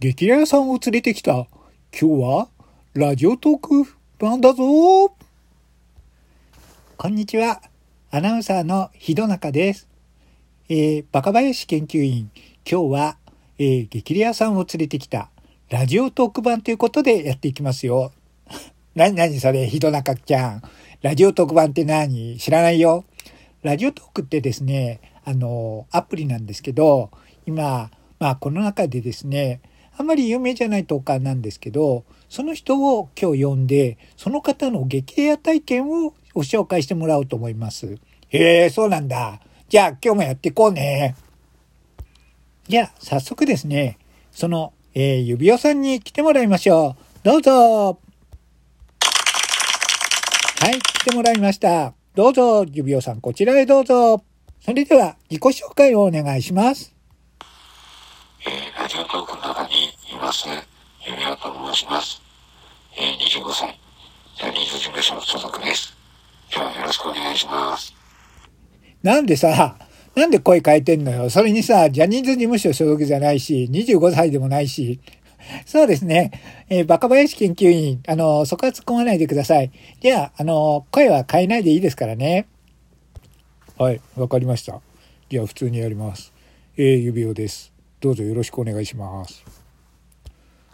激レアさんを連れてきた。今日は、ラジオトーク版だぞこんにちは。アナウンサーのひどなかです。えー、バカ林研究員。今日は、えー、激レアさんを連れてきた。ラジオトーク版ということでやっていきますよ。なになにそれ、ひどなかちゃん。ラジオトーク版って何？知らないよ。ラジオトークってですね、あの、アプリなんですけど、今、まあこの中でですね、あまり有名じゃないトーカーなんですけど、その人を今日呼んで、その方の激レア体験をご紹介してもらおうと思います。へえ、そうなんだ。じゃあ今日もやっていこうね。じゃあ早速ですね、その、えー、指輪さんに来てもらいましょう。どうぞ。はい、来てもらいました。どうぞ、指輪さん、こちらへどうぞ。それでは、自己紹介をお願いします。えー、ラジオトークの中にいます、指輪と申します。えー、25歳、ジャニーズ事務所所属です。今日はよろしくお願いします。なんでさ、なんで声変えてんのよ。それにさ、ジャニーズ事務所所属じゃないし、25歳でもないし、そうですね。えー、バカ林研究員、あの、そこは突っ込まないでください。じゃあ、あの、声は変えないでいいですからね。はい、わかりました。じゃあ、普通にやります。えー、指輪です。どうぞよろしくお願いします。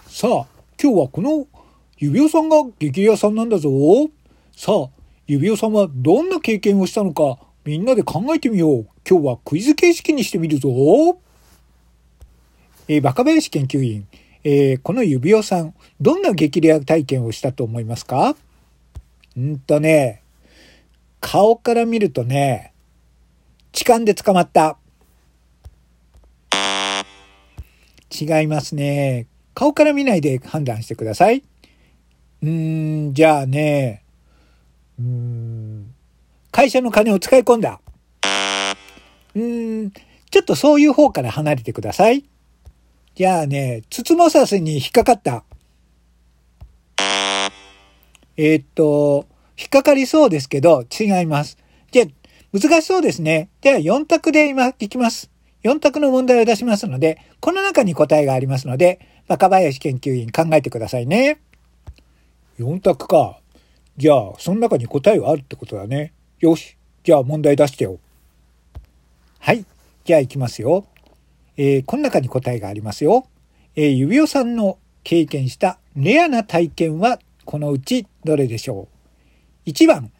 さあ、今日はこの指輪さんが激レアさんなんだぞ。さあ、指輪さんはどんな経験をしたのか、みんなで考えてみよう。今日はクイズ形式にしてみるぞ。えー、バカ林研究員。えー、この指輪さん、どんな激レア体験をしたと思いますか？んとね、顔から見るとね、痴漢で捕まった。違いますね。顔から見ないで判断してください。うーん、じゃあね、うーん、会社の金を使い込んだ。うーん、ちょっとそういう方から離れてください。じゃあね、つつもさせに引っかかった。えー、っと、引っかかりそうですけど、違います。じゃあ、難しそうですね。では、4択で今、いきます。4択の問題を出しますので、この中に答えがありますので、若林研究員考えてくださいね。4択か。じゃあ、その中に答えがあるってことだね。よし。じゃあ問題出してよ。はい。じゃあ行きますよ。えー、この中に答えがありますよ。えー、指輪さんの経験したレアな体験はこのうちどれでしょう ?1 番、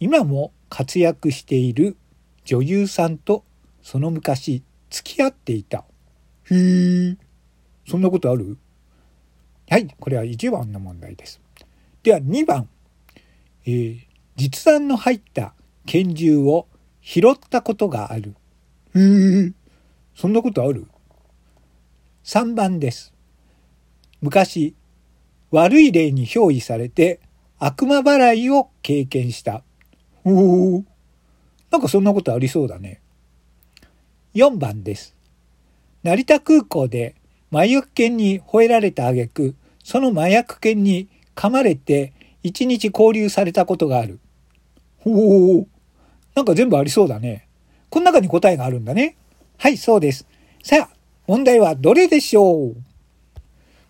今も活躍している女優さんとその昔付き合っていた。へえ、そんなことある？はい、これは1番の問題です。では2番、えー、実弾の入った拳銃を拾ったことがある。へえ、そんなことある ?3 番です。昔、悪い例に憑依されて悪魔払いを経験した。おお、なんかそんなことありそうだね。4番です。成田空港で麻薬犬に吠えられた挙句、その麻薬犬に噛まれて一日交流されたことがある。ほう、なんか全部ありそうだね。この中に答えがあるんだね。はい、そうです。さあ、問題はどれでしょう？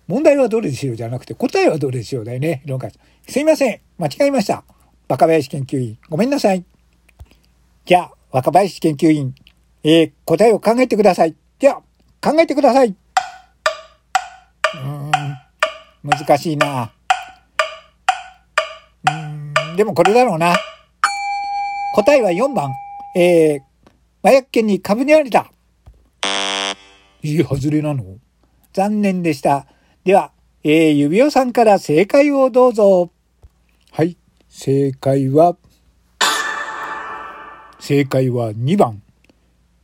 問題はどれでしょうじゃなくて、答えはどれでしょうだよね。すいません。間違えました。若林研究員。ごめんなさい。じゃあ、若林研究員。えー、答えを考えてください。では、考えてください。うん、難しいな。うん、でもこれだろうな。答えは4番。えー、麻薬犬に株にられた。いい外れなの？残念でした。では、えー、指輪さんから正解をどうぞ。はい、正解は、正解は2番。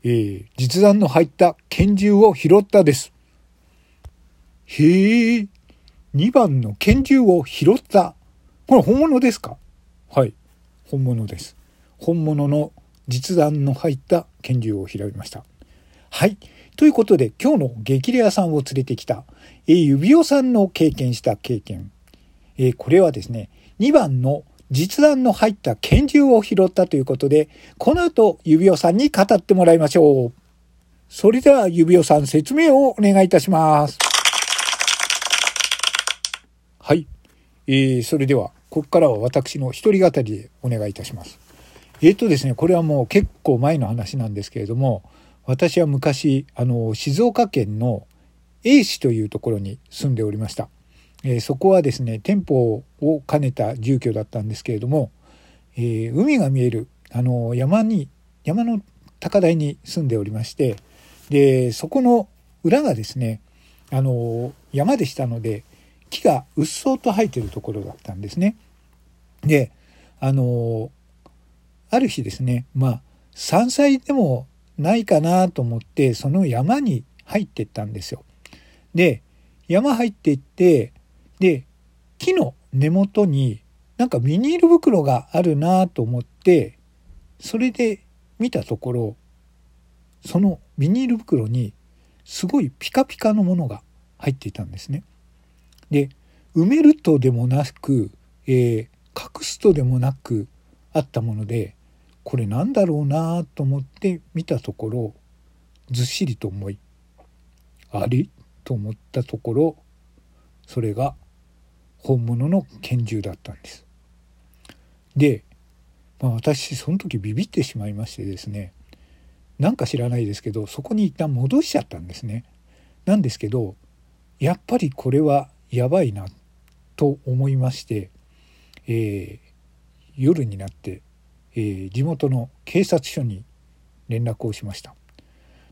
えー、実弾の入った拳銃を拾ったです。へえ、2番の拳銃を拾った。これ本物ですか？はい、本物です。本物の実弾の入った拳銃を拾いました。はい。ということで、今日の激レアさんを連れてきた、え、指輪さんの経験した経験。え、これはですね、2番の実弾の入った拳銃を拾ったということで、この後、指輪さんに語ってもらいましょう。それでは指輪さん説明をお願いいたします。はい。えー、それでは、ここからは私の一人語りでお願いいたします。えっ、ー、とですね、これはもう結構前の話なんですけれども、私は昔、あの、静岡県の A 市というところに住んでおりました。えー、そこはですね、店舗を兼ねた住居だったんですけれども、えー、海が見える、あの、山に、山の高台に住んでおりまして、で、そこの裏がですね、あの、山でしたので、木がうっそうと生えてるところだったんですね。で、あの、ある日ですね、まあ、山菜でもないかなと思って、その山に入ってったんですよ。で、山入っていって、で、木の根元になんかビニール袋があるなと思って、それで見たところ、そのビニール袋にすごいピカピカのものが入っていたんですね。で埋めるとでもなく、えー、隠すとでもなくあったものでこれなんだろうなと思って見たところずっしりと重いあれと思ったところそれが本物の拳銃だったんです。で、まあ、私その時ビビってしまいましてですねなんか知らないですけどそこに一旦戻しちゃったんですね。なんですけどやっぱりこれはやばいなと思いまして、えー、夜になって、えー、地元の警察署に連絡をしました。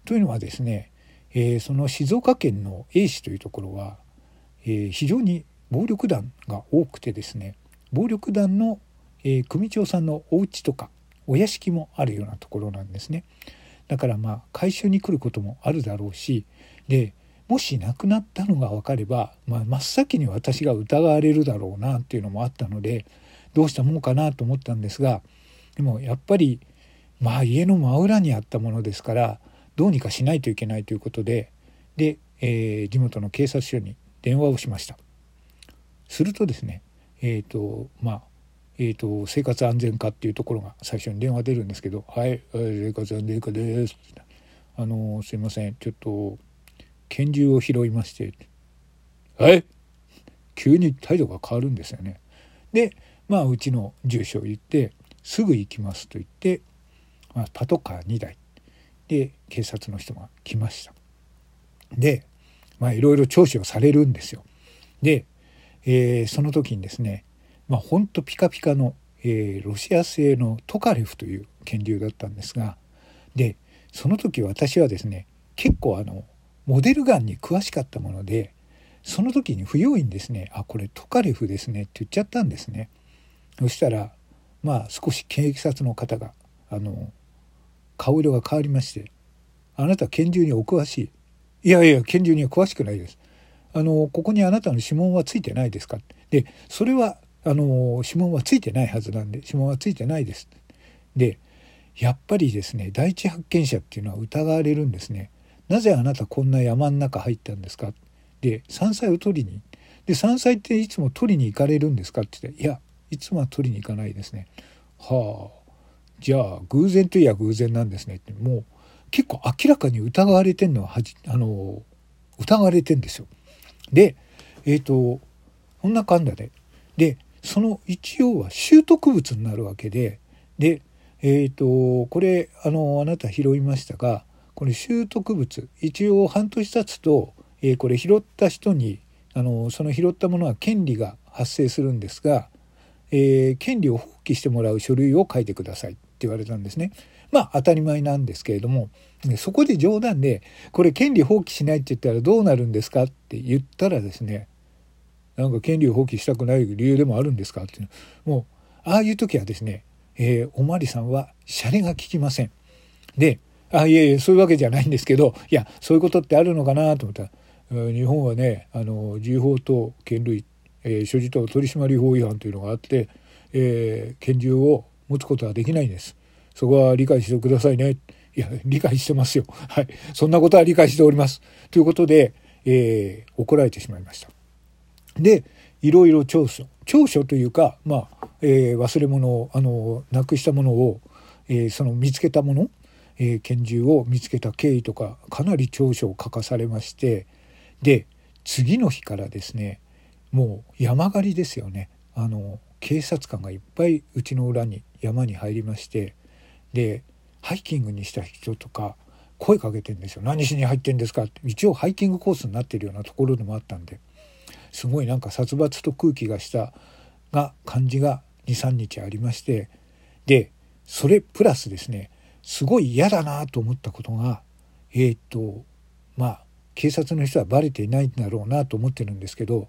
というのはですね、えー、その静岡県の A 市というところは、え非常に暴力団が多くてですね暴力団の、え組長さんのお家とかお屋敷もあるようなところなんですね。だからまあ回収に来ることもあるだろうしでもし亡くなったのが分かれば、まあ、真っ先に私が疑われるだろうなっていうのもあったのでどうしたもんかなと思ったんですがでもやっぱりまあ家の真裏にあったものですからどうにかしないといけないということでで、えー、地元の警察署に電話をしました。するとですねえっ、ー、とまあえーと、生活安全課っていうところが最初に電話出るんですけど「はい生活安全課です」あのすいませんちょっと拳銃を拾いまして「はい急に態度が変わるんですよね。でまあうちの住所を言って「すぐ行きます」と言って、まあ、パトカー2台で警察の人が来ました。でまあいろいろ聴取をされるんですよ。で、えー、その時にですねまあ、ほんとピカピカの、えー、ロシア製のトカレフという拳銃だったんですがでその時私はですね結構あのモデルガンに詳しかったものでその時に不用意にですね「あこれトカレフですね」って言っちゃったんですね。そしたらまあ少し警察の方があの顔色が変わりまして「あなた拳銃にお詳しい」「いやいや拳銃には詳しくないです」あの「ここにあなたの指紋はついてないですか?」でそれはあの指紋はついてないはずなんで指紋はついてないです。でやっぱりですね第一発見者っていうのは疑われるんですね。なぜあなたこんな山の中入ったんですか？で山菜を取りにで山菜っていつも取りに行かれるんですか？って言っていやいつもは取りに行かないですね。はあじゃあ偶然といや偶然なんですねってもう結構明らかに疑われてんのははじあの疑われてんですよ。でえっ、ー、とこんなかんだででその一応は習得物になるわけででえっ、ー、とこれあのあなた拾いましたがこれ習得物一応半年経つと、えー、これ拾った人にあのその拾ったものは権利が発生するんですが、えー、権利を放棄してもらう書類を書いてくださいって言われたんですね。まあ当たり前なんですけれどもそこで冗談で「これ権利放棄しないって言ったらどうなるんですか?」って言ったらですねなんか権利を放棄したくない理由でもあるんですかっていうもうああいう時はですね、えー、おまわりさんはシャレが効きません。であいえいえそういうわけじゃないんですけどいやそういうことってあるのかなと思ったら日本はねあの銃法と剣類、えー、所持等取締法違反というのがあって、えー、拳銃を持つことはできないんです。そこは理解してくださいね。いや理解してますよ。はいそんなことは理解しております。ということで、えー、怒られてしまいました。でいろいろ長所長所というか、まあえー、忘れ物をあのなくしたものを、えー、その見つけたもの、えー拳銃を見つけた経緯とかかなり調書を書かされましてで次の日からですねもう山狩りですよねあの警察官がいっぱいうちの裏に山に入りましてでハイキングにした人とか声かけてんですよ「何しに入ってんですか?」って一応ハイキングコースになってるようなところでもあったんで。すごいなんか殺伐と空気がしたが感じが23日ありまして。でそれプラスですねすごい嫌だなと思ったことがえーっとまあ警察の人はバレていないんだろうなと思ってるんですけど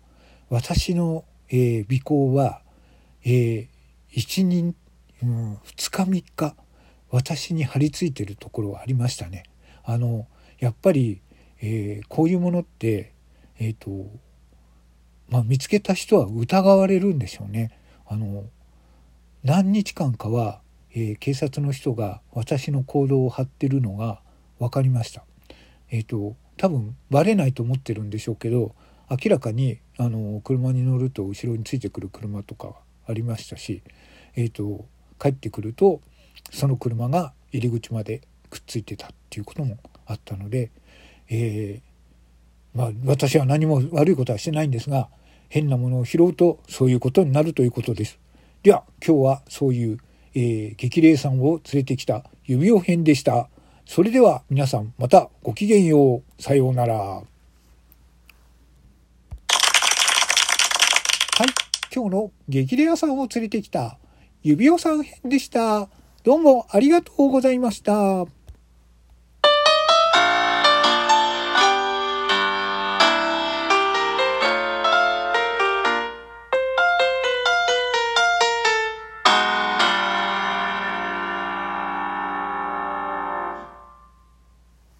私の、えー尾行は、えー1人、うん、2日3日私に張り付いてるところはありましたね。あのやっぱり、えーこういうものってえっ、とまあ見つけた人は疑われるんでしょうね。あの何日間かは、えー警察の人が私の行動を張ってるのが分かりました。えっ、と多分バレないと思ってるんでしょうけど明らかにあの車に乗ると後ろについてくる車とかありましたし、えー、と帰ってくるとその車が入り口までくっついてたっていうこともあったので、えーまあ私は何も悪いことはしてないんですが変なものを拾うとそういうことになるということです。では今日はそういう、えー激励さんを連れてきた指輪編でした。それでは皆さんまたごきげんよう。さようなら。はい。今日の激レアさんを連れてきた指輪さん編でした。どうもありがとうございました。